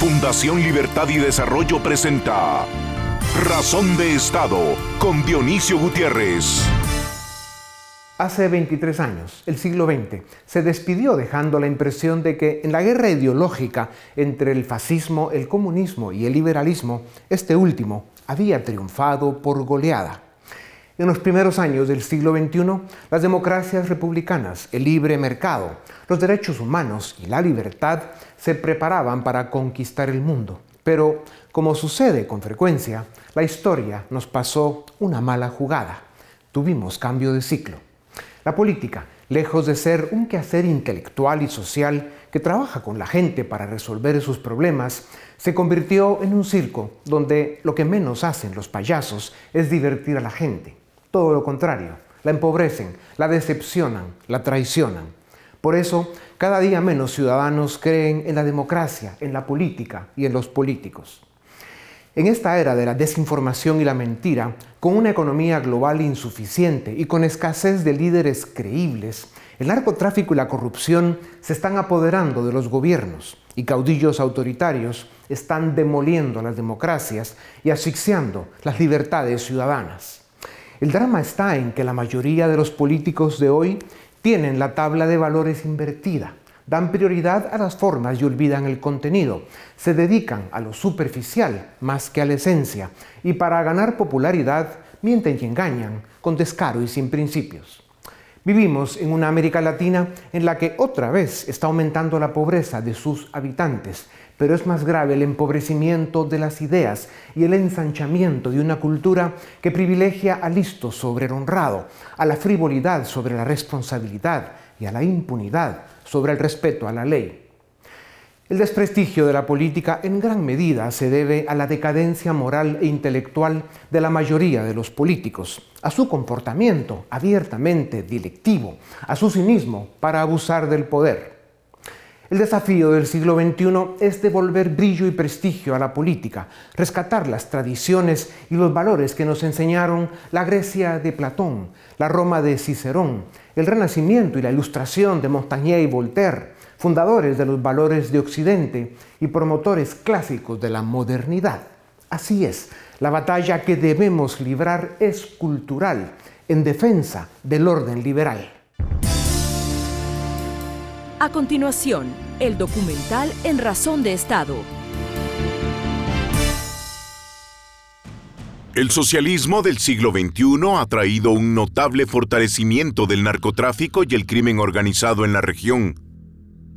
Fundación Libertad y Desarrollo presenta Razón de Estado con Dionisio Gutiérrez. Hace 23 años, el siglo XX, se despidió dejando la impresión de que en la guerra ideológica entre el fascismo, el comunismo y el liberalismo, este último había triunfado por goleada. En los primeros años del siglo XXI, las democracias republicanas, el libre mercado, los derechos humanos y la libertad se preparaban para conquistar el mundo. Pero, como sucede con frecuencia, la historia nos pasó una mala jugada. Tuvimos cambio de ciclo. La política, lejos de ser un quehacer intelectual y social que trabaja con la gente para resolver sus problemas, se convirtió en un circo donde lo que menos hacen los payasos es divertir a la gente. Todo lo contrario, la empobrecen, la decepcionan, la traicionan. Por eso, cada día menos ciudadanos creen en la democracia, en la política y en los políticos. En esta era de la desinformación y la mentira, con una economía global insuficiente y con escasez de líderes creíbles, el narcotráfico y la corrupción se están apoderando de los gobiernos y caudillos autoritarios están demoliendo las democracias y asfixiando las libertades ciudadanas. El drama está en que la mayoría de los políticos de hoy tienen la tabla de valores invertida, dan prioridad a las formas y olvidan el contenido, se dedican a lo superficial más que a la esencia y para ganar popularidad mienten y engañan con descaro y sin principios. Vivimos en una América Latina en la que otra vez está aumentando la pobreza de sus habitantes pero es más grave el empobrecimiento de las ideas y el ensanchamiento de una cultura que privilegia al listo sobre el honrado, a la frivolidad sobre la responsabilidad y a la impunidad sobre el respeto a la ley. El desprestigio de la política en gran medida se debe a la decadencia moral e intelectual de la mayoría de los políticos, a su comportamiento abiertamente delictivo, a su cinismo para abusar del poder. El desafío del siglo XXI es devolver brillo y prestigio a la política, rescatar las tradiciones y los valores que nos enseñaron la Grecia de Platón, la Roma de Cicerón, el Renacimiento y la Ilustración de Montaigne y Voltaire, fundadores de los valores de Occidente y promotores clásicos de la modernidad. Así es, la batalla que debemos librar es cultural, en defensa del orden liberal. A continuación, el documental En Razón de Estado. El socialismo del siglo XXI ha traído un notable fortalecimiento del narcotráfico y el crimen organizado en la región.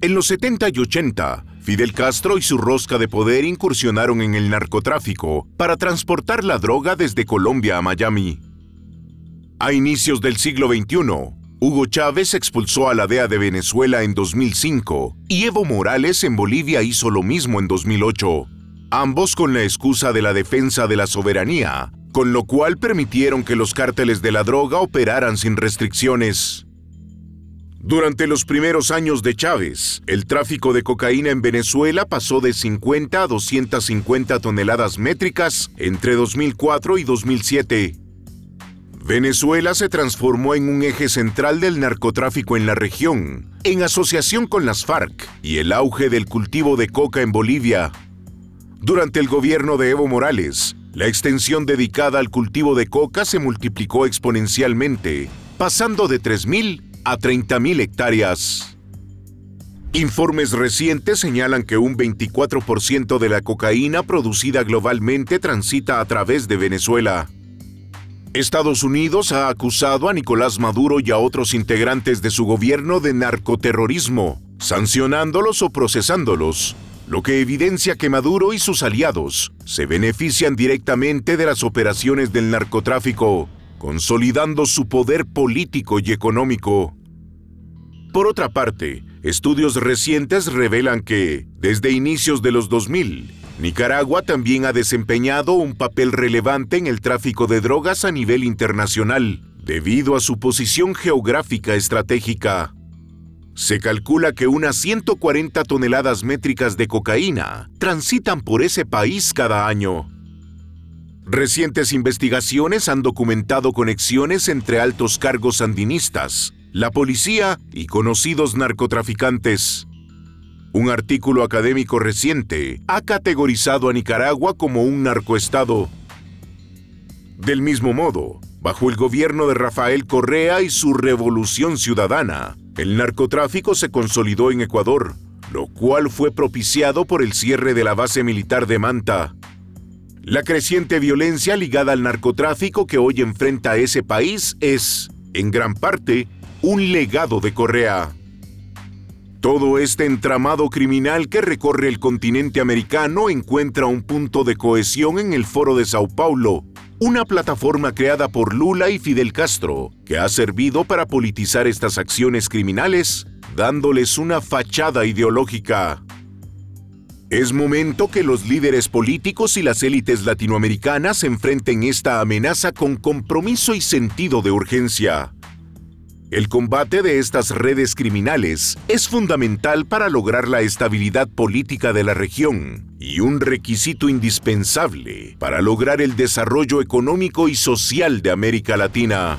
En los 70 y 80, Fidel Castro y su rosca de poder incursionaron en el narcotráfico para transportar la droga desde Colombia a Miami. A inicios del siglo XXI, Hugo Chávez expulsó a la DEA de Venezuela en 2005 y Evo Morales en Bolivia hizo lo mismo en 2008, ambos con la excusa de la defensa de la soberanía, con lo cual permitieron que los cárteles de la droga operaran sin restricciones. Durante los primeros años de Chávez, el tráfico de cocaína en Venezuela pasó de 50 a 250 toneladas métricas entre 2004 y 2007 Venezuela se transformó en un eje central del narcotráfico en la región, en asociación con las FARC y el auge del cultivo de coca en Bolivia. Durante el gobierno de Evo Morales, la extensión dedicada al cultivo de coca se multiplicó exponencialmente, pasando de 3.000 a 30.000 hectáreas. Informes recientes señalan que un 24% de la cocaína producida globalmente transita a través de Venezuela. Estados Unidos ha acusado a Nicolás Maduro y a otros integrantes de su gobierno de narcoterrorismo, sancionándolos o procesándolos, lo que evidencia que Maduro y sus aliados se benefician directamente de las operaciones del narcotráfico, consolidando su poder político y económico. Por otra parte, estudios recientes revelan que, desde inicios de los 2000, Nicaragua también ha desempeñado un papel relevante en el tráfico de drogas a nivel internacional, debido a su posición geográfica estratégica. Se calcula que unas 140 toneladas métricas de cocaína transitan por ese país cada año. Recientes investigaciones han documentado conexiones entre altos cargos sandinistas, la policía y conocidos narcotraficantes. Un artículo académico reciente ha categorizado a Nicaragua como un narcoestado. Del mismo modo, bajo el gobierno de Rafael Correa y su revolución ciudadana, el narcotráfico se consolidó en Ecuador, lo cual fue propiciado por el cierre de la base militar de Manta. La creciente violencia ligada al narcotráfico que hoy enfrenta ese país es, en gran parte, un legado de Correa. Todo este entramado criminal que recorre el continente americano encuentra un punto de cohesión en el Foro de Sao Paulo, una plataforma creada por Lula y Fidel Castro, que ha servido para politizar estas acciones criminales, dándoles una fachada ideológica. Es momento que los líderes políticos y las élites latinoamericanas enfrenten esta amenaza con compromiso y sentido de urgencia. El combate de estas redes criminales es fundamental para lograr la estabilidad política de la región y un requisito indispensable para lograr el desarrollo económico y social de América Latina.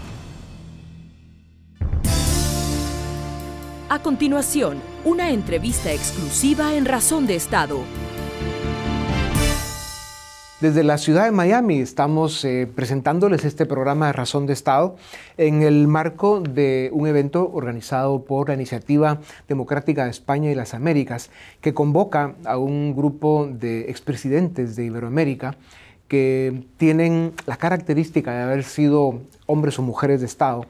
A continuación, una entrevista exclusiva en Razón de Estado. Desde la ciudad de Miami estamos eh, presentándoles este programa de Razón de Estado en el marco de un evento organizado por la Iniciativa Democrática de España y las Américas, que convoca a un grupo de expresidentes de Iberoamérica que tienen la característica de haber sido hombres o mujeres de Estado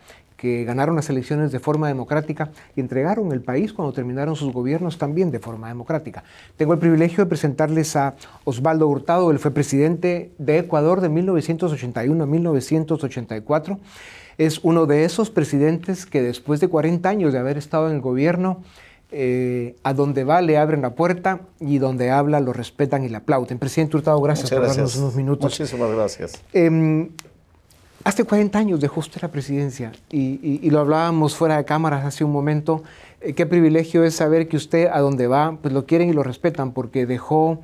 que ganaron las elecciones de forma democrática y entregaron el país cuando terminaron sus gobiernos también de forma democrática. Tengo el privilegio de presentarles a Osvaldo Hurtado, él fue presidente de Ecuador de 1981 a 1984. Es uno de esos presidentes que después de 40 años de haber estado en el gobierno, eh, a donde va le abren la puerta y donde habla lo respetan y le aplauden. Presidente Hurtado, gracias por darnos unos minutos. Muchísimas gracias. Em, Hace 40 años dejó usted la presidencia y, lo hablábamos fuera de cámaras hace un momento. Eh, qué privilegio es saber que usted a donde va, pues lo quieren y lo respetan porque dejó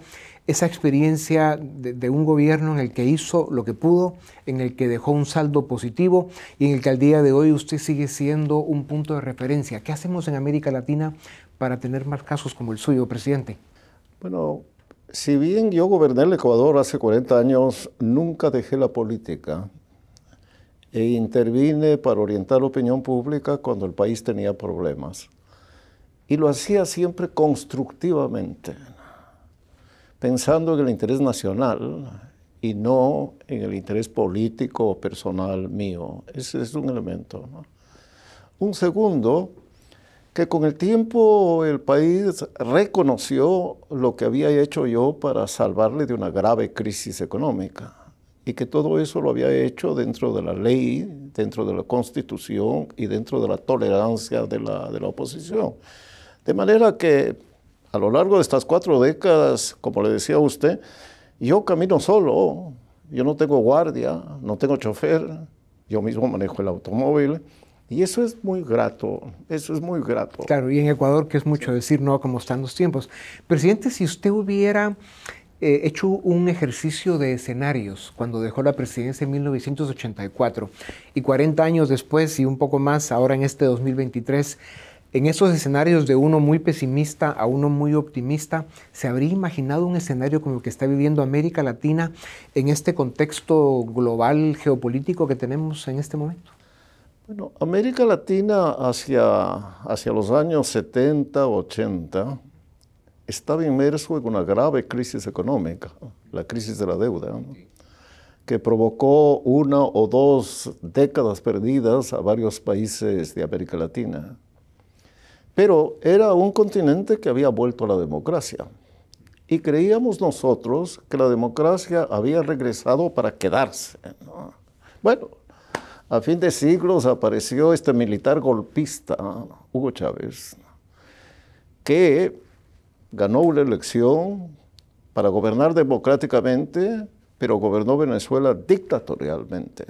esa experiencia de, un gobierno en el que hizo lo que pudo, en el que dejó un saldo positivo y en el que al día de hoy usted sigue siendo un punto de referencia. ¿Qué hacemos en América Latina para tener más casos como el suyo, presidente? Bueno, si bien yo goberné el Ecuador hace 40 años, nunca dejé la política e intervine para orientar la opinión pública cuando el país tenía problemas. Y lo hacía siempre constructivamente, pensando en el interés nacional y no en el interés político o personal mío. Ese es un elemento. Un segundo, que con el tiempo el país reconoció lo que había hecho yo para salvarle de una grave crisis económica y que todo eso lo había hecho dentro de la ley, dentro de la constitución y dentro de la tolerancia de la, de la oposición. De manera que a lo largo de estas cuatro décadas, como le decía a usted, yo camino solo, yo no tengo guardia, no tengo chofer, yo mismo manejo el automóvil. Y eso es muy grato, eso es muy grato. Claro, y en Ecuador, que es mucho decir, no como están los tiempos. Presidente, si usted hubiera eh, hecho un ejercicio de escenarios cuando dejó la presidencia en 1984 y 40 años después y un poco más ahora en este 2023. En esos escenarios de uno muy pesimista a uno muy optimista, ¿se habría imaginado un escenario como el que está viviendo América Latina en este contexto global geopolítico que tenemos en este momento? Bueno, América Latina hacia, hacia los años 70, 80, estaba inmerso en una grave crisis económica, la crisis de la deuda, que provocó una o dos décadas perdidas a varios países de América Latina. Pero era un continente que había vuelto a la democracia. Y creíamos nosotros que la democracia había regresado para quedarse. Bueno, a fin de siglos apareció este militar golpista, Hugo Chávez, que ganó una elección para gobernar democráticamente, pero gobernó Venezuela dictatorialmente.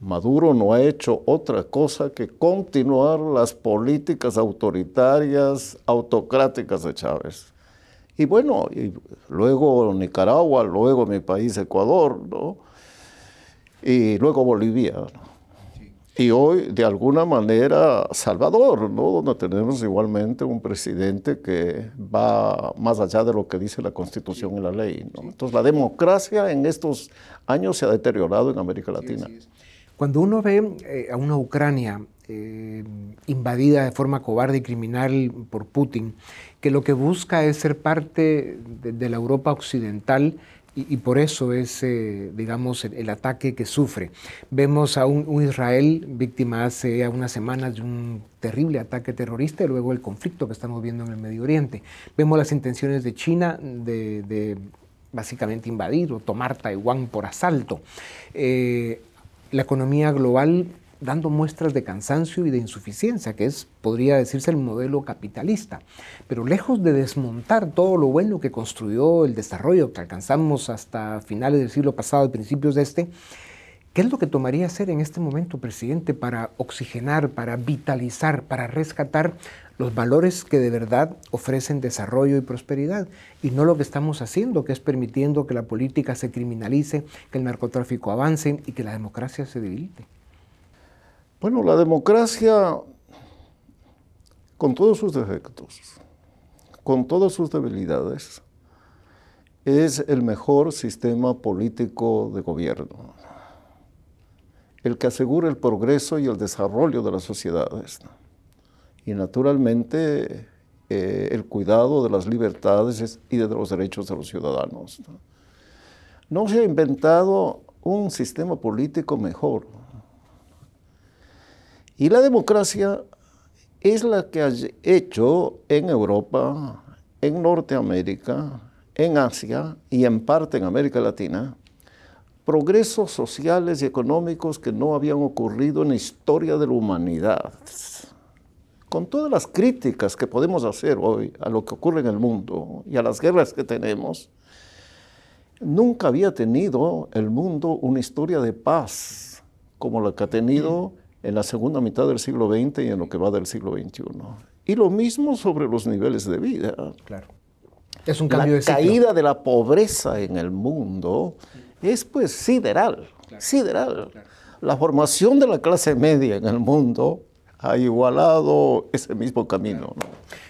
Maduro no ha hecho otra cosa que continuar las políticas autoritarias, autocráticas de Chávez. Y bueno, luego Nicaragua, luego mi país Ecuador, ¿no? y luego Bolivia. Y hoy de alguna manera Salvador, ¿no? donde tenemos igualmente un presidente que va más allá de lo que dice la constitución y la ley. Entonces la democracia en estos años se ha deteriorado en América Latina. Cuando uno ve eh, a una Ucrania eh, invadida de forma cobarde y criminal por Putin, que lo que busca es ser parte de la Europa occidental, y, por eso es, eh, digamos, el, ataque que sufre. Vemos a un, Israel víctima hace unas semanas de un terrible ataque terrorista y luego el conflicto que estamos viendo en el Medio Oriente. Vemos las intenciones de China de, básicamente invadir o tomar Taiwán por asalto. Eh, la economía global dando muestras de cansancio y de insuficiencia, que es, podría decirse, el modelo capitalista. Pero lejos de desmontar todo lo bueno que construyó el desarrollo que alcanzamos hasta finales del siglo pasado y principios de este, ¿qué es lo que tomaría hacer en este momento, presidente, para oxigenar, para vitalizar, para rescatar los valores que de verdad ofrecen desarrollo y prosperidad y no lo que estamos haciendo, que es permitiendo que la política se criminalice, que el narcotráfico avance y que la democracia se debilite? Bueno, la democracia, con todos sus defectos, con todas sus debilidades, es el mejor sistema político de gobierno, el que asegura el progreso y el desarrollo de las sociedades. Y naturalmente eh, el cuidado de las libertades y de los derechos de los ciudadanos. no se ha inventado un sistema político mejor y la democracia es la que ha hecho en Europa, en Norteamérica, en Asia y en parte en América Latina progresos sociales y económicos que no habían ocurrido en la historia de la humanidad. Con todas las críticas que podemos hacer hoy a lo que ocurre en el mundo y a las guerras que tenemos, nunca había tenido el mundo una historia de paz como la que ha tenido en la segunda mitad del siglo XX y en lo que va del siglo XXI. Y lo mismo sobre los niveles de vida. Claro. Es un cambio la caída de la pobreza en el mundo es pues sideral, sideral. La formación de la clase media en el mundo ha igualado ese mismo camino.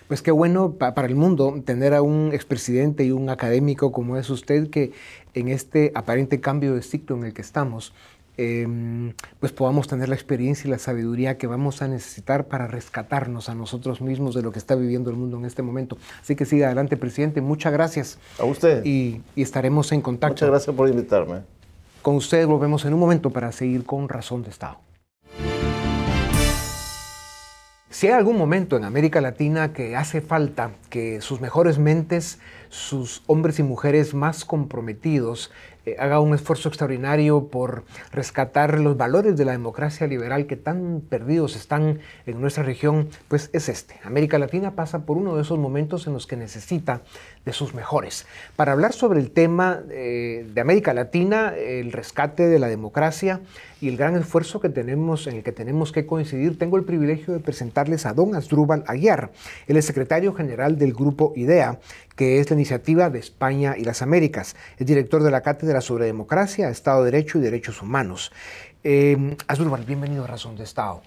Pues qué bueno para el mundo tener a un expresidente y un académico como es usted que en este aparente cambio de ciclo en el que estamos Em, pues podamos tener la experiencia y la sabiduría que vamos a necesitar para rescatarnos a nosotros mismos de lo que está viviendo el mundo en este momento. Así que siga adelante, presidente. Muchas gracias. A usted. Y, y estaremos en contacto. Muchas gracias por invitarme. Con usted volvemos en un momento para seguir con Razón de Estado. Si hay algún momento en América Latina que hace falta que sus mejores mentes, sus hombres y mujeres más comprometidos, eh, haga un esfuerzo extraordinario por rescatar los valores de la democracia liberal que tan perdidos están en nuestra región, pues es este. América Latina pasa por uno de esos momentos en los que necesita de sus mejores. Para hablar sobre el tema eh, de América Latina, el rescate de la democracia y el gran esfuerzo que tenemos, en el que tenemos que coincidir, tengo el privilegio de presentarles a don Asdrúbal Aguiar. Es secretario general del Grupo IDEA, que es la iniciativa de España y las Américas. Es director de la Cátedra sobre Democracia, Estado de Derecho y Derechos Humanos. Eh, Asdrúbal, bienvenido a Razón de Estado.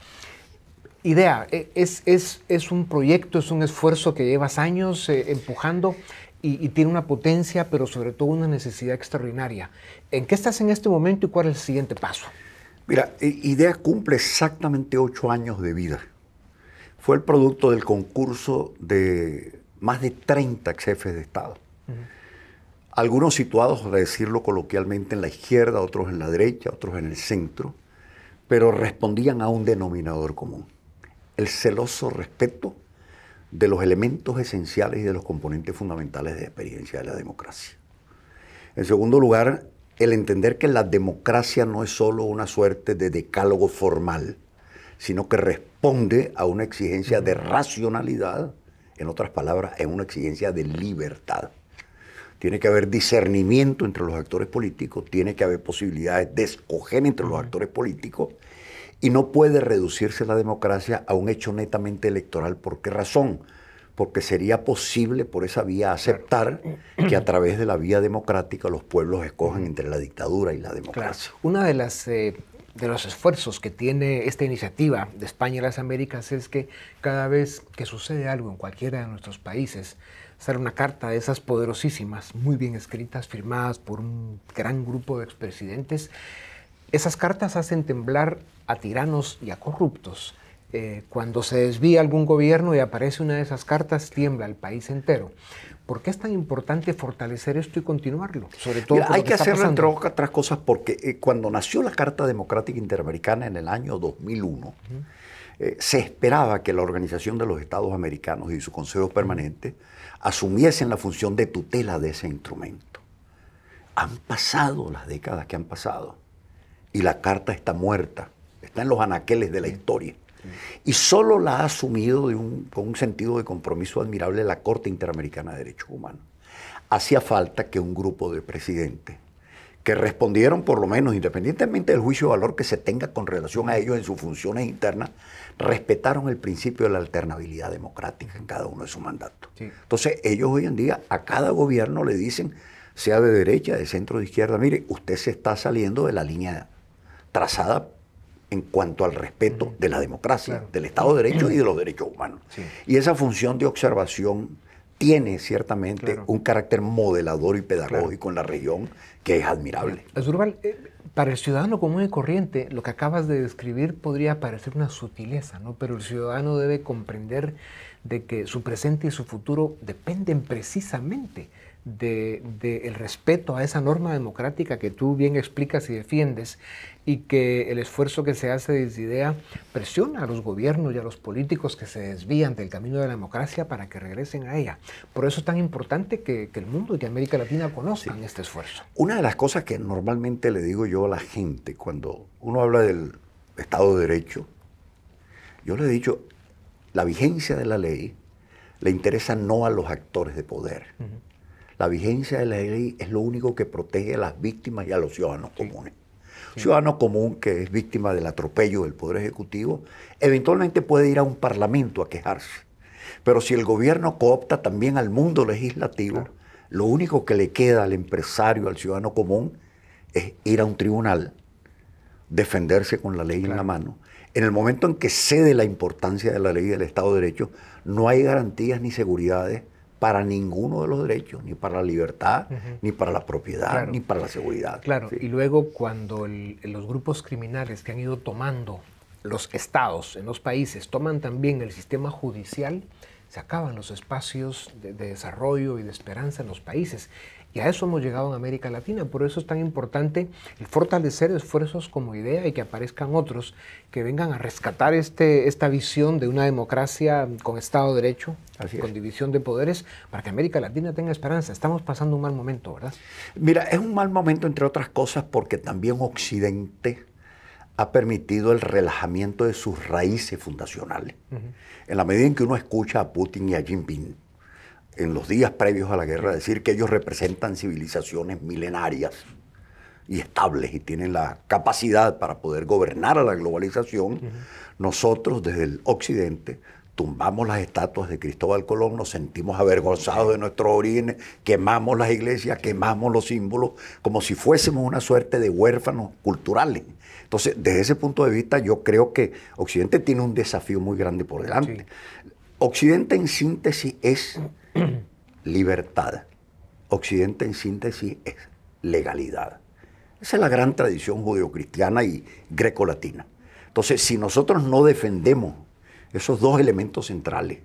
IDEA e, es, un proyecto, es un esfuerzo que llevas años eh, empujando y, tiene una potencia, pero sobre todo una necesidad extraordinaria. ¿En qué estás en este momento y cuál es el siguiente paso? Mira, IDEA cumple exactamente ocho años de vida. Fue el producto del concurso de más de 30 jefes de Estado. Algunos situados, para decirlo coloquialmente, en la izquierda, otros en la derecha, otros en el centro, pero respondían a un denominador común, el celoso respeto de los elementos esenciales y de los componentes fundamentales de la experiencia de la democracia. En segundo lugar, el entender que la democracia no es solo una suerte de decálogo formal, sino que responde a una exigencia de racionalidad, en otras palabras, es una exigencia de libertad. Tiene que haber discernimiento entre los actores políticos, tiene que haber posibilidades de escoger entre los actores políticos y no puede reducirse la democracia a un hecho netamente electoral. ¿Por qué razón? Porque sería posible por esa vía aceptar que a través de la vía democrática los pueblos escogen entre la dictadura y la democracia. Una de las eh, de los esfuerzos que tiene esta iniciativa de España y las Américas es que cada vez que sucede algo en cualquiera de nuestros países, sale una carta de esas poderosísimas, muy bien escritas, firmadas por un gran grupo de expresidentes. Esas cartas hacen temblar a tiranos y a corruptos. Eh, cuando se desvía algún gobierno y aparece una de esas cartas, tiembla el país entero. ¿Por qué es tan importante fortalecer esto y continuarlo? Sobre todo hay que, hacerlo entre otras cosas porque eh, cuando nació la Carta Democrática Interamericana en el año 2001, eh, se esperaba que la Organización de los Estados Americanos y su Consejo Permanente asumiesen la función de tutela de ese instrumento. Han pasado las décadas que han pasado y la Carta está muerta, está en los anaqueles de la historia. Y solo la ha asumido con un sentido de compromiso admirable la Corte Interamericana de Derechos Humanos. Hacía falta que un grupo de presidentes que respondieron por lo menos, independientemente del juicio de valor que se tenga con relación a ellos en sus funciones internas, respetaron el principio de la alternabilidad democrática en cada uno de sus mandatos. Entonces ellos hoy en día a cada gobierno le dicen, sea de derecha, de centro, de izquierda, mire, usted se está saliendo de la línea trazada en cuanto al respeto de la democracia, del Estado de Derecho y de los derechos humanos. Y esa función de observación tiene ciertamente un carácter modelador y pedagógico en la región que es admirable. Eh, para el ciudadano común y corriente, lo que acabas de describir podría parecer una sutileza, ¿no? pero el ciudadano debe comprender de que su presente y su futuro dependen precisamente del respeto a esa norma democrática que tú bien explicas y defiendes y que el esfuerzo que se hace desde IDEA presiona a los gobiernos y a los políticos que se desvían del camino de la democracia para que regresen a ella. Por eso es tan importante que, el mundo y que América Latina conozcan este esfuerzo. Una de las cosas que normalmente le digo yo a la gente cuando uno habla del Estado de Derecho, yo le he dicho, la vigencia de la ley le interesa no a los actores de poder. La vigencia de la ley es lo único que protege a las víctimas y a los ciudadanos comunes. Un ciudadano común que es víctima del atropello del Poder Ejecutivo, eventualmente puede ir a un parlamento a quejarse. Pero si el gobierno coopta también al mundo legislativo, lo único que le queda al empresario, al ciudadano común, es ir a un tribunal, defenderse con la ley en la mano. En el momento en que cede la importancia de la ley del Estado de Derecho, no hay garantías ni seguridades para ninguno de los derechos, ni para la libertad, ni para la propiedad, ni para la seguridad. Claro, y luego cuando los grupos criminales que han ido tomando los estados en los países toman también el sistema judicial, se acaban los espacios de, desarrollo y de esperanza en los países. Y a eso hemos llegado en América Latina. Por eso es tan importante el fortalecer esfuerzos como idea y que aparezcan otros que vengan a rescatar este, esta visión de una democracia con Estado de Derecho, con división de poderes, para que América Latina tenga esperanza. Estamos pasando un mal momento, ¿verdad? Mira, es un mal momento entre otras cosas porque también Occidente ha permitido el relajamiento de sus raíces fundacionales. En la medida en que uno escucha a Putin y a Jinping, en los días previos a la guerra decir que ellos representan civilizaciones milenarias y estables y tienen la capacidad para poder gobernar a la globalización, nosotros desde el occidente tumbamos las estatuas de Cristóbal Colón, nos sentimos avergonzados de nuestros orígenes, quemamos las iglesias, quemamos los símbolos, como si fuésemos una suerte de huérfanos culturales. Entonces, desde ese punto de vista, yo creo que Occidente tiene un desafío muy grande por delante. Occidente en síntesis es libertad. Occidente en síntesis es legalidad. Esa es la gran tradición judeocristiana y grecolatina. Entonces, si nosotros no defendemos esos dos elementos centrales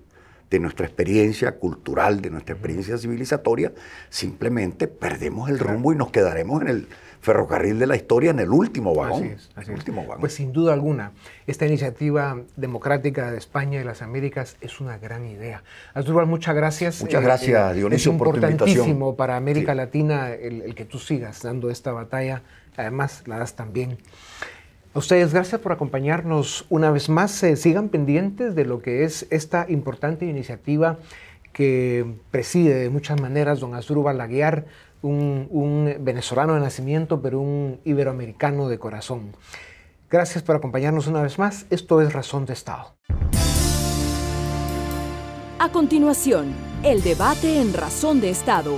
de nuestra experiencia cultural, de nuestra experiencia civilizatoria, simplemente perdemos el rumbo y nos quedaremos en el ferrocarril de la historia en el último vagón. último Pues sin duda alguna, esta iniciativa democrática de España y las Américas es una gran idea. Asdrúbal, muchas gracias. Muchas eh, gracias, eh, Dionisio, es importantísimo para América Latina el, que tú sigas dando esta batalla. Además, la das también. A ustedes, gracias por acompañarnos una vez más. Eh, sigan pendientes de lo que es esta importante iniciativa que preside de muchas maneras don Asdrúbal Laguiar un, venezolano de nacimiento, pero un iberoamericano de corazón. Gracias por acompañarnos una vez más. Esto es Razón de Estado. A continuación, el debate en Razón de Estado.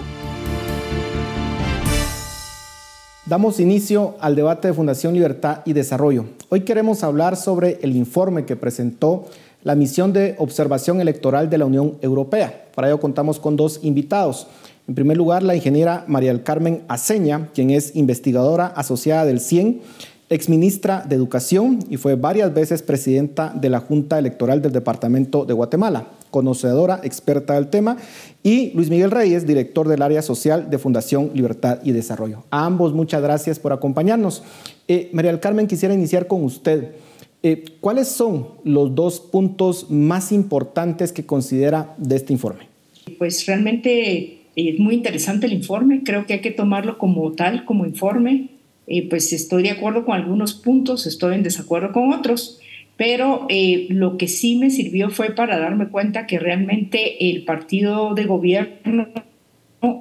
Damos inicio al debate de Fundación Libertad y Desarrollo. Hoy queremos hablar sobre el informe que presentó la misión de observación electoral de la Unión Europea. Para ello contamos con dos invitados. En primer lugar, la ingeniera María del Carmen Aceña, quien es investigadora asociada del CIEN, exministra de Educación y fue varias veces presidenta de la Junta Electoral del Departamento de Guatemala, conocedora, experta del tema, y Luis Miguel Reyes, director del área social de Fundación Libertad y Desarrollo. A ambos muchas gracias por acompañarnos. Eh, María del Carmen, quisiera iniciar con usted. Eh, ¿Cuáles son los dos puntos más importantes que considera de este informe? Pues realmente es muy interesante el informe, creo que hay que tomarlo como tal, como informe. Eh, pues estoy de acuerdo con algunos puntos, estoy en desacuerdo con otros, pero eh, lo que sí me sirvió fue para darme cuenta que realmente el partido de gobierno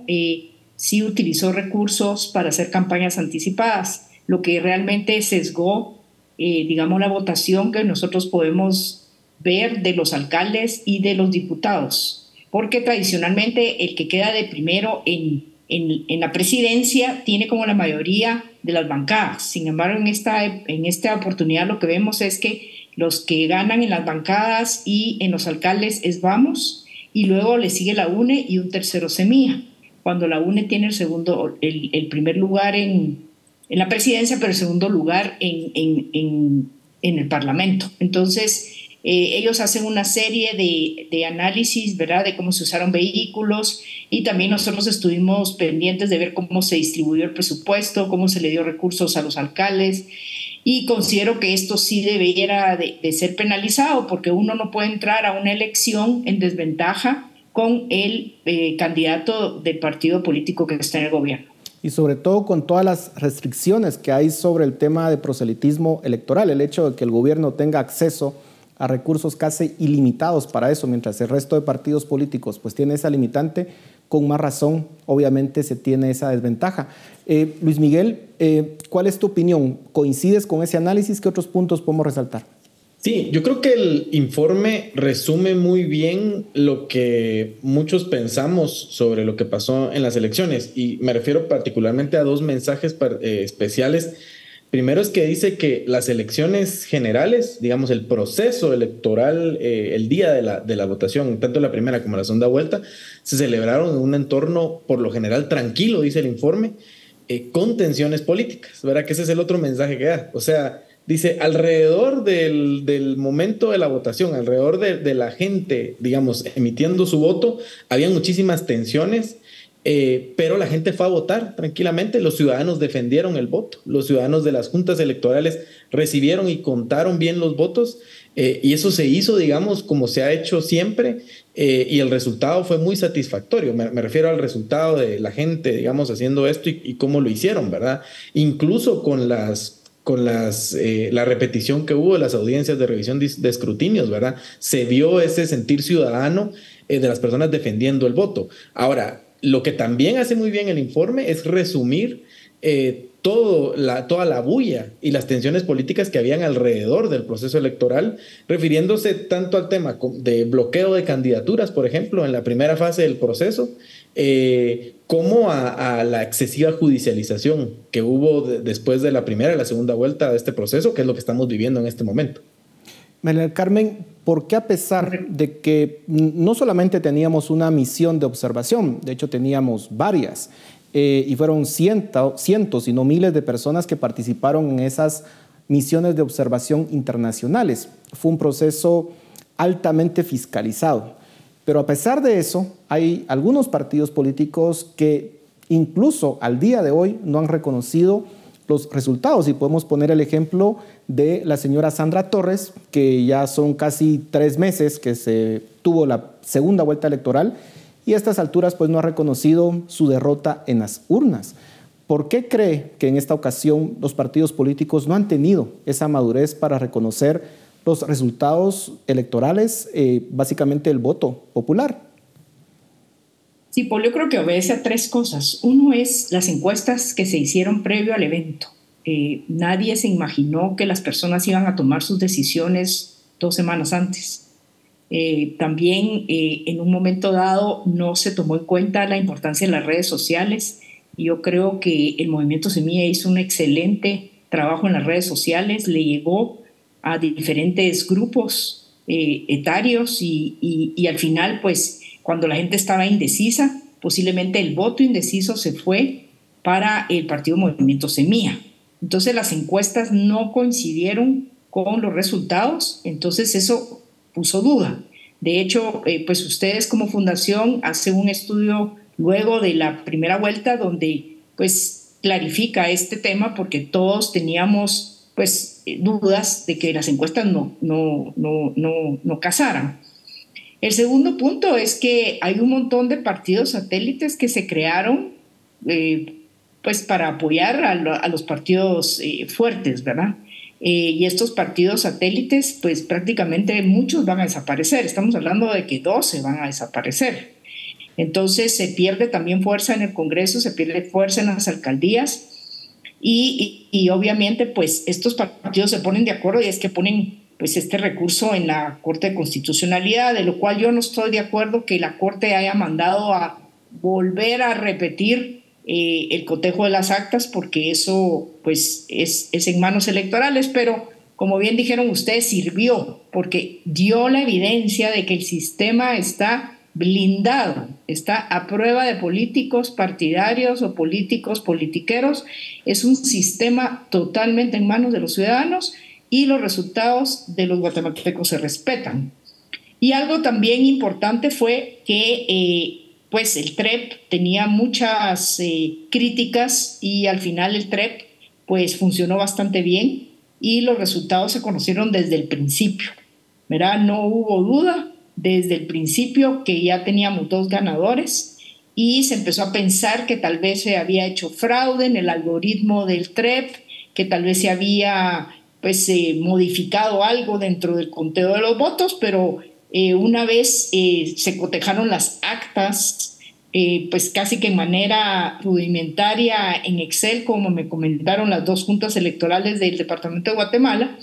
eh, sí utilizó recursos para hacer campañas anticipadas, lo que realmente sesgó, digamos, la votación que nosotros podemos ver de los alcaldes y de los diputados porque tradicionalmente el que queda de primero en, en, la presidencia tiene como la mayoría de las bancadas. Sin embargo, en esta, en esta oportunidad lo que vemos es que los que ganan en las bancadas y en los alcaldes es Vamos, y luego le sigue la UNE y un tercero Semilla, cuando la UNE tiene el, segundo, el, el primer lugar en, en, la presidencia, pero el segundo lugar en, en, en el Parlamento. Entonces, eh, ellos hacen una serie de, de, análisis, ¿verdad?, de cómo se usaron vehículos y también nosotros estuvimos pendientes de ver cómo se distribuyó el presupuesto, cómo se le dio recursos a los alcaldes y considero que esto sí debería de, ser penalizado porque uno no puede entrar a una elección en desventaja con el eh, candidato del partido político que está en el gobierno y sobre todo con todas las restricciones que hay sobre el tema de proselitismo electoral, el hecho de que el gobierno tenga acceso a recursos casi ilimitados para eso, mientras el resto de partidos políticos pues tiene esa limitante, con más razón obviamente se tiene esa desventaja. Eh, Luis Miguel, eh, ¿cuál es tu opinión? ¿Coincides con ese análisis? ¿Qué otros puntos podemos resaltar? Sí, yo creo que el informe resume muy bien lo que muchos pensamos sobre lo que pasó en las elecciones y me refiero particularmente a dos mensajes eh, especiales Primero es que dice que las elecciones generales, digamos, el proceso electoral, eh, el día de la, de la, votación, tanto la primera como la segunda vuelta, se celebraron en un entorno por lo general tranquilo, dice el informe, eh, con tensiones políticas, ¿verdad? Que ese es el otro mensaje que da. O sea, dice, alrededor del, del momento de la votación, alrededor de, de la gente, digamos, emitiendo su voto, había muchísimas tensiones eh, pero la gente fue a votar tranquilamente, los ciudadanos defendieron el voto, los ciudadanos de las juntas electorales recibieron y contaron bien los votos eh, y eso se hizo, digamos, como se ha hecho siempre eh, y el resultado fue muy satisfactorio. Me, refiero al resultado de la gente, digamos, haciendo esto y, cómo lo hicieron, ¿verdad? Incluso con las con las, la repetición que hubo de las audiencias de revisión de, escrutinios, ¿verdad? Se vio ese sentir ciudadano de las personas defendiendo el voto. Ahora, lo que también hace muy bien el informe es resumir eh, todo la, toda la bulla y las tensiones políticas que habían alrededor del proceso electoral, refiriéndose tanto al tema de bloqueo de candidaturas, por ejemplo, en la primera fase del proceso, eh, como a, la excesiva judicialización que hubo después de la primera y la segunda vuelta de este proceso, que es lo que estamos viviendo en este momento. Carmen, ¿por qué a pesar de que no solamente teníamos una misión de observación, de hecho teníamos varias, eh, y fueron cientos, cientos y no miles de personas que participaron en esas misiones de observación internacionales? Fue un proceso altamente fiscalizado. Pero a pesar de eso, hay algunos partidos políticos que incluso al día de hoy no han reconocido los resultados. Y podemos poner el ejemplo de la señora Sandra Torres, que ya son casi tres meses que se tuvo la segunda vuelta electoral y a estas alturas pues no ha reconocido su derrota en las urnas. ¿Por qué cree que en esta ocasión los partidos políticos no han tenido esa madurez para reconocer los resultados electorales, eh, básicamente el voto popular? Paul, yo creo que obedece a tres cosas. Uno es las encuestas que se hicieron previo al evento. Eh, nadie se imaginó que las personas iban a tomar sus decisiones dos semanas antes. Eh, también eh, en un momento dado no se tomó en cuenta la importancia de las redes sociales Yo creo que el movimiento Semilla hizo un excelente trabajo en las redes sociales, le llegó a diferentes grupos eh, etarios y, al final, pues, cuando la gente estaba indecisa, posiblemente el voto indeciso se fue para el partido Movimiento Semilla. Entonces las encuestas no coincidieron con los resultados, entonces eso puso duda. De hecho, eh, pues ustedes como fundación hacen un estudio luego de la primera vuelta donde pues clarifica este tema porque todos teníamos pues dudas de que las encuestas no, no, no, no, no casaran. El segundo punto es que hay un montón de partidos satélites que se crearon eh, pues para apoyar a, los partidos eh, fuertes, ¿verdad? Eh, y estos partidos satélites, pues prácticamente muchos van a desaparecer. Estamos hablando de que 12 van a desaparecer. Entonces se pierde también fuerza en el Congreso, se pierde fuerza en las alcaldías y, y, obviamente pues estos partidos se ponen de acuerdo y es que ponen pues este recurso en la Corte de Constitucionalidad, de lo cual yo no estoy de acuerdo que la Corte haya mandado a volver a repetir eh, el cotejo de las actas porque eso pues es, es en manos electorales, pero como bien dijeron ustedes, sirvió porque dio la evidencia de que el sistema está blindado, está a prueba de políticos partidarios o políticos politiqueros, es un sistema totalmente en manos de los ciudadanos y los resultados de los guatemaltecos se respetan. Y algo también importante fue que eh, pues el TREP tenía muchas eh, críticas y al final el TREP pues funcionó bastante bien y los resultados se conocieron desde el principio. ¿verdad? No hubo duda desde el principio que ya teníamos dos ganadores y se empezó a pensar que tal vez se había hecho fraude en el algoritmo del TREP, que tal vez se había pues eh, modificado algo dentro del conteo de los votos, pero eh, una vez eh, se cotejaron las actas, eh, pues casi que en manera rudimentaria en Excel, como me comentaron las dos juntas electorales del Departamento de Guatemala,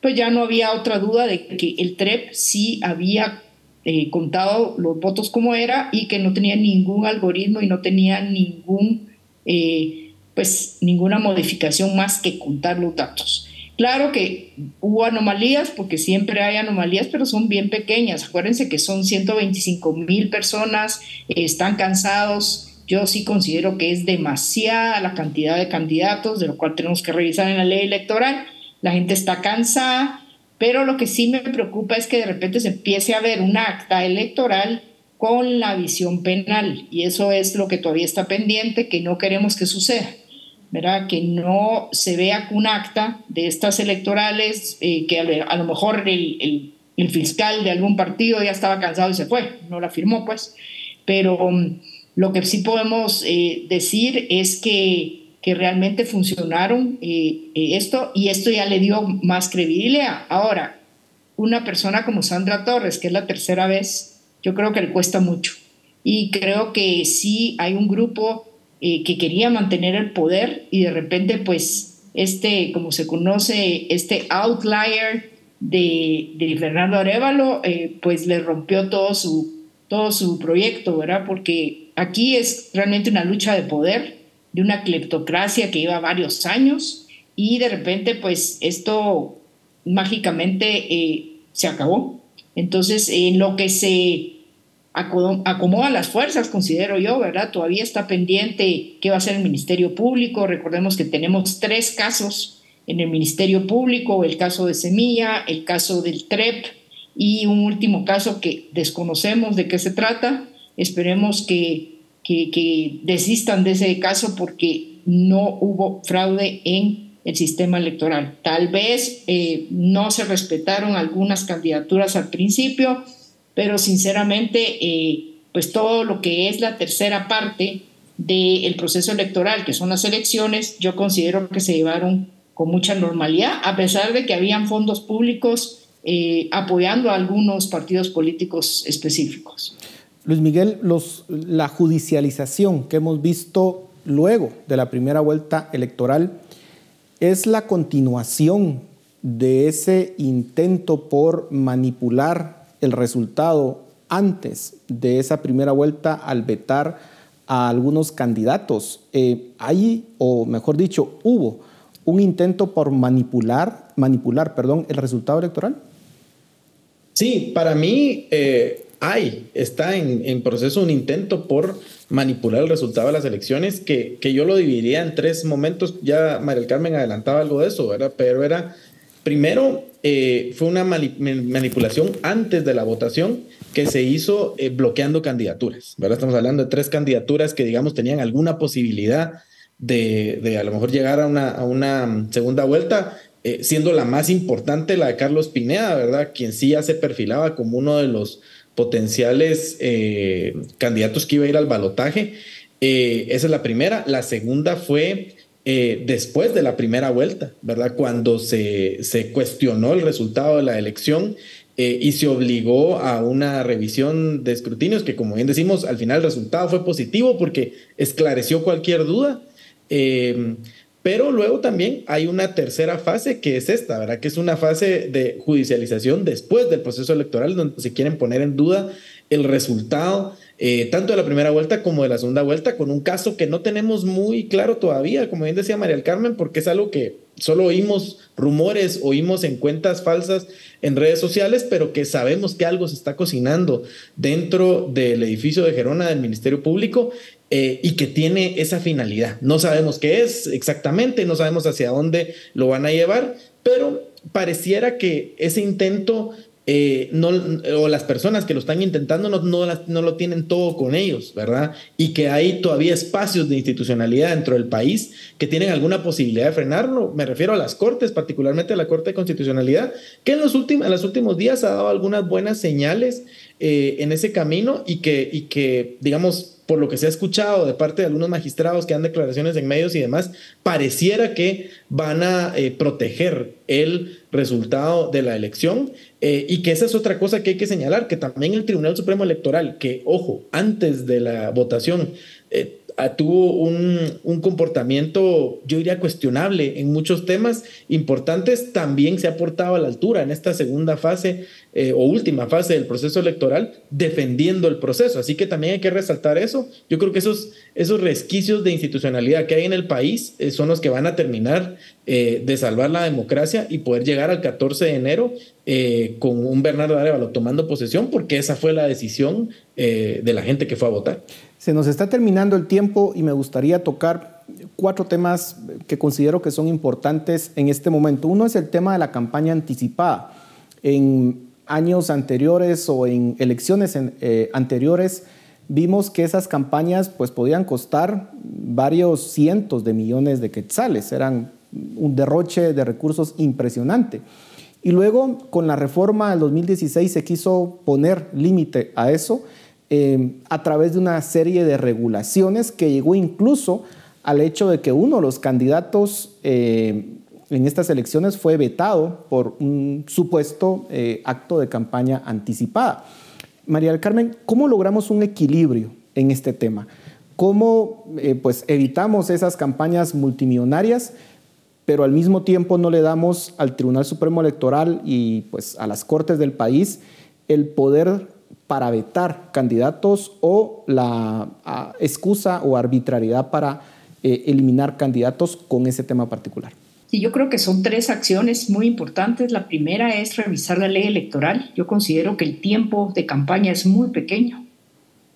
pues ya no había otra duda de que el TREP sí había contado los votos como era y que no tenía ningún algoritmo y no tenía ningún, pues ninguna modificación más que contar los datos. Claro que hubo anomalías, porque siempre hay anomalías, pero son bien pequeñas. Acuérdense que son 125 mil personas, están cansados. Yo sí considero que es demasiada la cantidad de candidatos, de lo cual tenemos que revisar en la ley electoral. La gente está cansada, pero lo que sí me preocupa es que de repente se empiece a ver un acta electoral con la visión penal, y eso es lo que todavía está pendiente, que no queremos que suceda. ¿Verdad? que no se vea un acta de estas electorales, eh, que a, lo mejor el, el, fiscal de algún partido ya estaba cansado y se fue, no la firmó pues, pero um, lo que sí podemos eh, decir es que, que realmente funcionaron eh, esto y esto ya le dio más credibilidad. Ahora, una persona como Sandra Torres, que es la tercera vez, yo creo que le cuesta mucho. Y creo que sí hay un grupo eh, que quería mantener el poder y de repente pues este, como se conoce, este outlier de, Fernando Arevalo, eh, pues le rompió todo su, todo su proyecto, ¿verdad? Porque aquí es realmente una lucha de poder, de una cleptocracia que lleva varios años y de repente pues esto mágicamente eh, se acabó. Entonces, en lo que se acomoda las fuerzas, considero yo, ¿verdad? Todavía está pendiente qué va a ser el Ministerio Público. Recordemos que tenemos tres casos en el Ministerio Público, el caso de Semilla, el caso del TREP y un último caso que desconocemos de qué se trata. Esperemos que, que, desistan de ese caso porque no hubo fraude en el sistema electoral. Tal vez eh, no se respetaron algunas candidaturas al principio, pero sinceramente, eh, pues todo lo que es la tercera parte del proceso electoral, que son las elecciones, yo considero que se llevaron con mucha normalidad, a pesar de que habían fondos públicos eh, apoyando a algunos partidos políticos específicos. Luis Miguel, los, la judicialización que hemos visto luego de la primera vuelta electoral es la continuación de ese intento por manipular el resultado antes de esa primera vuelta al vetar a algunos candidatos. Eh, ¿Hay, o mejor dicho, hubo un intento por manipular, manipular perdón, el resultado electoral? Sí, para mí eh, hay, está en, proceso un intento por manipular el resultado de las elecciones, que, que yo lo dividiría en tres momentos. Ya María Carmen adelantaba algo de eso, ¿verdad? Pero era, primero, eh, fue una manipulación antes de la votación que se hizo eh, bloqueando candidaturas. Estamos hablando de tres candidaturas que, digamos, tenían alguna posibilidad de, a lo mejor llegar a una, una segunda vuelta, eh, siendo la más importante la de Carlos Pineda, ¿verdad? Quien sí ya se perfilaba como uno de los potenciales candidatos que iba a ir al balotaje. Esa es la primera. La segunda fue eh, después de la primera vuelta, ¿verdad? Cuando se, se cuestionó el resultado de la elección y se obligó a una revisión de escrutinios que, como bien decimos, al final el resultado fue positivo porque esclareció cualquier duda. Pero luego también hay una tercera fase que es esta, ¿verdad? Que es una fase de judicialización después del proceso electoral donde se quieren poner en duda el resultado eh, tanto de la primera vuelta como de la segunda vuelta, con un caso que no tenemos muy claro todavía, como bien decía María del Carmen, porque es algo que solo oímos rumores, oímos en cuentas falsas en redes sociales, pero que sabemos que algo se está cocinando dentro del edificio de Gerona del Ministerio Público eh, y que tiene esa finalidad. No sabemos qué es exactamente, no sabemos hacia dónde lo van a llevar, pero pareciera que ese intento eh, no, o las personas que lo están intentando no, no, lo tienen todo con ellos, ¿verdad? Y que hay todavía espacios de institucionalidad dentro del país que tienen alguna posibilidad de frenarlo. Me refiero a las cortes, particularmente a la Corte de Constitucionalidad, que en los, últimos, los últimos días ha dado algunas buenas señales eh, en ese camino y que, y que, digamos, por lo que se ha escuchado de parte de algunos magistrados que dan declaraciones en medios y demás, pareciera que van a eh, proteger el resultado de la elección eh, y que esa es otra cosa que hay que señalar, que también el Tribunal Supremo Electoral, que ojo, antes de la votación, eh, tuvo un, un, comportamiento, yo diría, cuestionable en muchos temas importantes, también se ha portado a la altura en esta segunda fase eh, o última fase del proceso electoral, defendiendo el proceso. Así que también hay que resaltar eso. Yo creo que esos, esos resquicios de institucionalidad que hay en el país eh, son los que van a terminar eh, de salvar la democracia y poder llegar al 14 de enero con un Bernardo Arevalo tomando posesión, porque esa fue la decisión de la gente que fue a votar. Se nos está terminando el tiempo y me gustaría tocar cuatro temas que considero que son importantes en este momento. Uno es el tema de la campaña anticipada. En años anteriores o en elecciones eh, anteriores vimos que esas campañas pues podían costar varios cientos de millones de quetzales, eran un derroche de recursos impresionante. Y luego con la reforma del 2016 se quiso poner límite a eso Em, a través de una serie de regulaciones que llegó incluso al hecho de que uno de los candidatos em, en estas elecciones fue vetado por un supuesto eh, acto de campaña anticipada. María del Carmen, ¿cómo logramos un equilibrio en este tema? ¿Cómo eh, pues, evitamos esas campañas multimillonarias, pero al mismo tiempo no le damos al Tribunal Supremo Electoral y pues, a las cortes del país el poder para vetar candidatos o la excusa o arbitrariedad para eh, eliminar candidatos con ese tema particular. Sí, yo creo que son tres acciones muy importantes. La primera es revisar la ley electoral. Yo considero que el tiempo de campaña es muy pequeño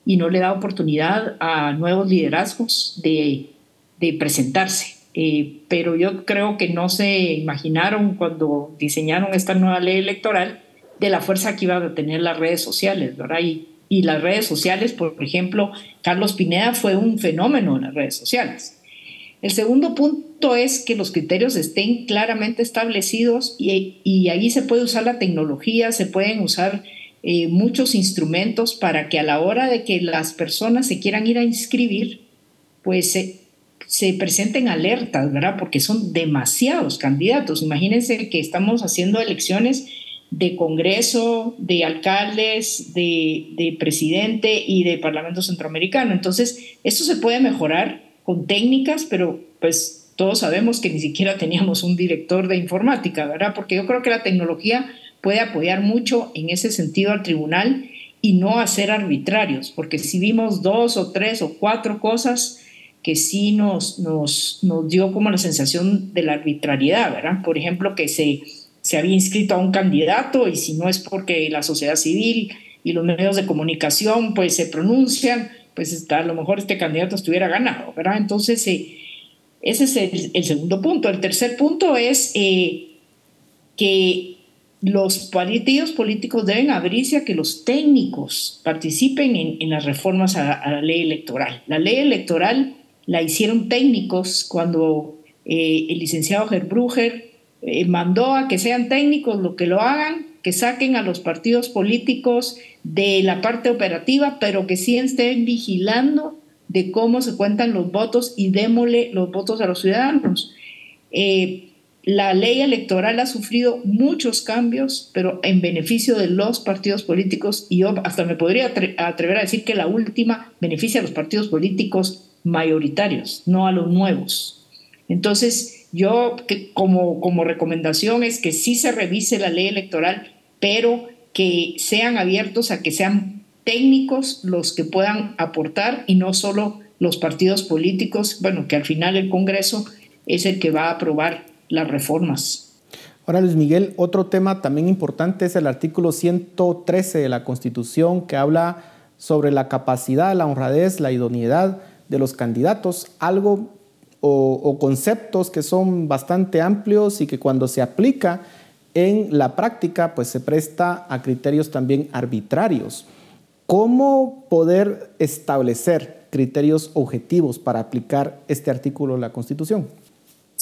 y no le da oportunidad a nuevos liderazgos de, de presentarse. Eh, pero yo creo que no se imaginaron cuando diseñaron esta nueva ley electoral de la fuerza que iban a tener las redes sociales, ¿verdad? Y, y las redes sociales, por ejemplo, Carlos Pineda fue un fenómeno en las redes sociales. El segundo punto es que los criterios estén claramente establecidos y, y ahí se puede usar la tecnología, se pueden usar eh, muchos instrumentos para que a la hora de que las personas se quieran ir a inscribir, pues se, se presenten alertas, ¿verdad? Porque son demasiados candidatos. Imagínense que estamos haciendo elecciones de Congreso, de alcaldes, de, presidente y de Parlamento Centroamericano. Entonces, esto se puede mejorar con técnicas, pero pues todos sabemos que ni siquiera teníamos un director de informática, ¿verdad? Porque yo creo que la tecnología puede apoyar mucho en ese sentido al tribunal y no a ser arbitrarios, porque si vimos dos o tres o cuatro cosas que sí nos, nos, nos dio como la sensación de la arbitrariedad, ¿verdad? Por ejemplo, que se, se había inscrito a un candidato y si no es porque la sociedad civil y los medios de comunicación pues se pronuncian, pues está, a lo mejor este candidato estuviera ganado, ¿verdad? Entonces, eh, ese es el, segundo punto. El tercer punto es eh, que los partidos políticos deben abrirse a que los técnicos participen en, las reformas a, la ley electoral. La ley electoral la hicieron técnicos cuando eh, el licenciado Gerbruger eh, mandó a que sean técnicos lo que lo hagan, que saquen a los partidos políticos de la parte operativa, pero que sí estén vigilando de cómo se cuentan los votos y démosle los votos a los ciudadanos. Eh, la ley electoral ha sufrido muchos cambios, pero en beneficio de los partidos políticos, y yo hasta me podría atrever a decir que la última beneficia a los partidos políticos mayoritarios, no a los nuevos. Entonces, yo como, como recomendación es que sí se revise la ley electoral, pero que sean abiertos a que sean técnicos los que puedan aportar y no solo los partidos políticos, bueno, que al final el Congreso es el que va a aprobar las reformas. Ahora, Luis Miguel, otro tema también importante es el artículo 113 de la Constitución que habla sobre la capacidad, la honradez, la idoneidad de los candidatos, algo o, conceptos que son bastante amplios y que cuando se aplica en la práctica, pues se presta a criterios también arbitrarios. ¿Cómo poder establecer criterios objetivos para aplicar este artículo de la Constitución?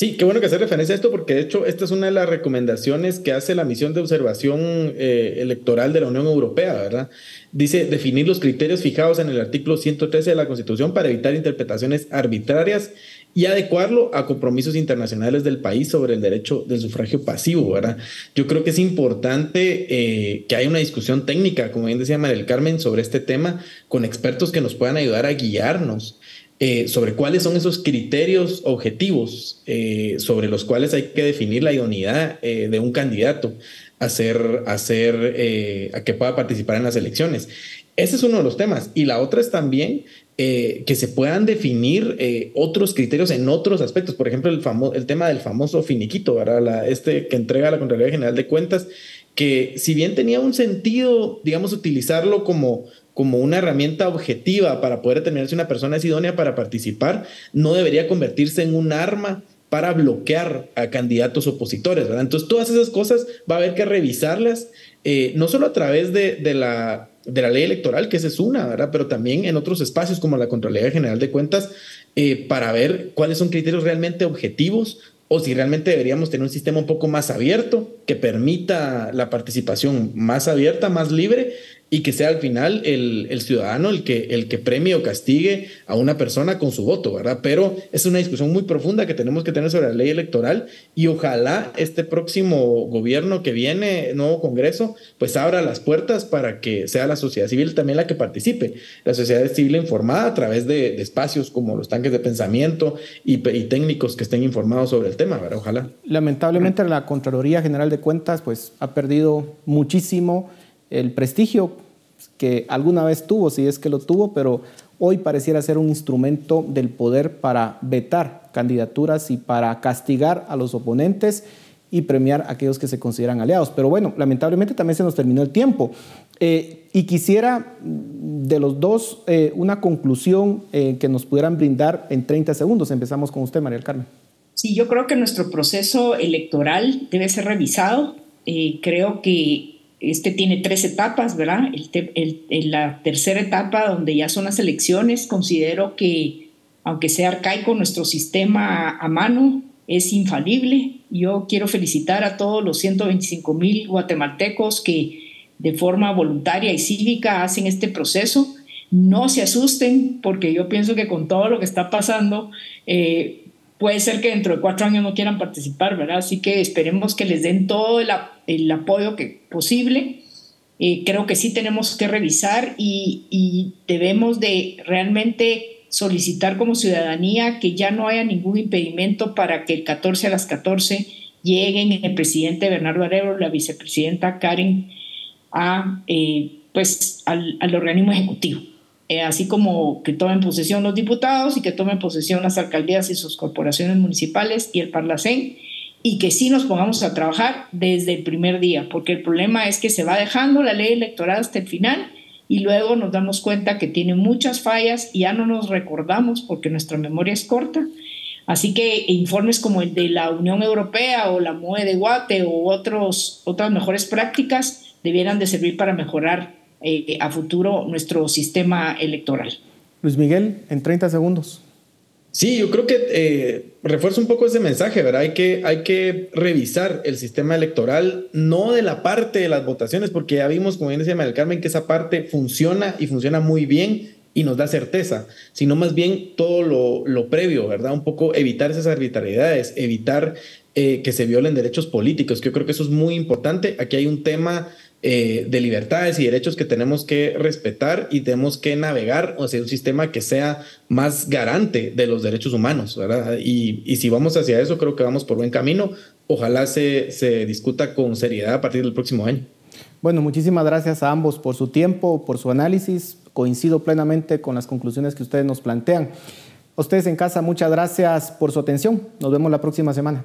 Sí, qué bueno que hace referencia a esto porque de hecho esta es una de las recomendaciones que hace la misión de observación eh, electoral de la Unión Europea, ¿verdad? Dice definir los criterios fijados en el artículo 113 de la Constitución para evitar interpretaciones arbitrarias y adecuarlo a compromisos internacionales del país sobre el derecho del sufragio pasivo, ¿verdad? Yo creo que es importante eh, que haya una discusión técnica, como bien decía María Carmen, sobre este tema con expertos que nos puedan ayudar a guiarnos eh, sobre cuáles son esos criterios objetivos eh, sobre los cuales hay que definir la idoneidad de un candidato a, ser, a que pueda participar en las elecciones. Ese es uno de los temas. Y la otra es también que se puedan definir otros criterios en otros aspectos. Por ejemplo, el, el tema del famoso finiquito, ¿verdad? este que entrega la Contraloría General de Cuentas, que si bien tenía un sentido, digamos, utilizarlo como como una herramienta objetiva para poder determinar si una persona es idónea para participar, no debería convertirse en un arma para bloquear a candidatos opositores, ¿verdad? Entonces, todas esas cosas va a haber que revisarlas, eh, no solo a través de, la, de la ley electoral, que esa es una, ¿verdad? Pero también en otros espacios como la Contraloría General de Cuentas, eh, para ver cuáles son criterios realmente objetivos o si realmente deberíamos tener un sistema un poco más abierto que permita la participación más abierta, más libre y que sea al final el, el, ciudadano el que, el que premie o castigue a una persona con su voto, ¿verdad? Pero es una discusión muy profunda que tenemos que tener sobre la ley electoral y ojalá este próximo gobierno que viene, nuevo Congreso, pues abra las puertas para que sea la sociedad civil también la que participe, la sociedad civil informada a través de, espacios como los tanques de pensamiento y, y, técnicos que estén informados sobre el tema, ¿verdad? Ojalá. Lamentablemente la Contraloría General de Cuentas pues ha perdido muchísimo el prestigio que alguna vez tuvo, si es que lo tuvo, pero hoy pareciera ser un instrumento del poder para vetar candidaturas y para castigar a los oponentes y premiar a aquellos que se consideran aliados. Pero bueno, lamentablemente también se nos terminó el tiempo. Eh, y quisiera de los dos eh, una conclusión eh, que nos pudieran brindar en 30 segundos. Empezamos con usted, María del Carmen. Sí, yo creo que nuestro proceso electoral debe ser revisado. creo que este tiene tres etapas, ¿verdad? El, la tercera etapa, donde ya son las elecciones, considero que, aunque sea arcaico, nuestro sistema a mano es infalible. Yo quiero felicitar a todos los 125 mil guatemaltecos que de forma voluntaria y cívica hacen este proceso. No se asusten, porque yo pienso que con todo lo que está pasando, eh, puede ser que dentro de cuatro años no quieran participar, ¿verdad? Así que esperemos que les den todo el, apoyo que, posible. Eh, creo que sí tenemos que revisar y, debemos de realmente solicitar como ciudadanía que ya no haya ningún impedimento para que el 14 a las 14 lleguen el presidente Bernardo Arevalo, la vicepresidenta Karen a eh, pues al, al organismo ejecutivo. Eh, así como que tomen posesión los diputados y que tomen posesión las alcaldías y sus corporaciones municipales y el Parlacén, y que sí nos pongamos a trabajar desde el primer día, porque el problema es que se va dejando la ley electoral hasta el final y luego nos damos cuenta que tiene muchas fallas y ya no nos recordamos porque nuestra memoria es corta. Así que informes como el de la Unión Europea o la MOE de Guate o otros, otras mejores prácticas debieran de servir para mejorar eh, a futuro nuestro sistema electoral. Luis Miguel, en 30 segundos. Sí, yo creo que eh, refuerzo un poco ese mensaje, ¿verdad? Hay que, hay que revisar el sistema electoral, no de la parte de las votaciones, porque ya vimos, como bien decía María Carmen, que esa parte funciona y funciona muy bien y nos da certeza, sino más bien todo lo, lo previo, ¿verdad? Un poco evitar esas arbitrariedades, evitar eh, que se violen derechos políticos, que yo creo que eso es muy importante. Aquí hay un tema eh, de libertades y derechos que tenemos que respetar y tenemos que navegar sea, un sistema que sea más garante de los derechos humanos, ¿verdad? Y, y si vamos hacia eso, creo que vamos por buen camino. Ojalá se, se discuta con seriedad a partir del próximo año. Bueno, muchísimas gracias a ambos por su tiempo, por su análisis. Coincido plenamente con las conclusiones que ustedes nos plantean. A ustedes en casa, muchas gracias por su atención. Nos vemos la próxima semana.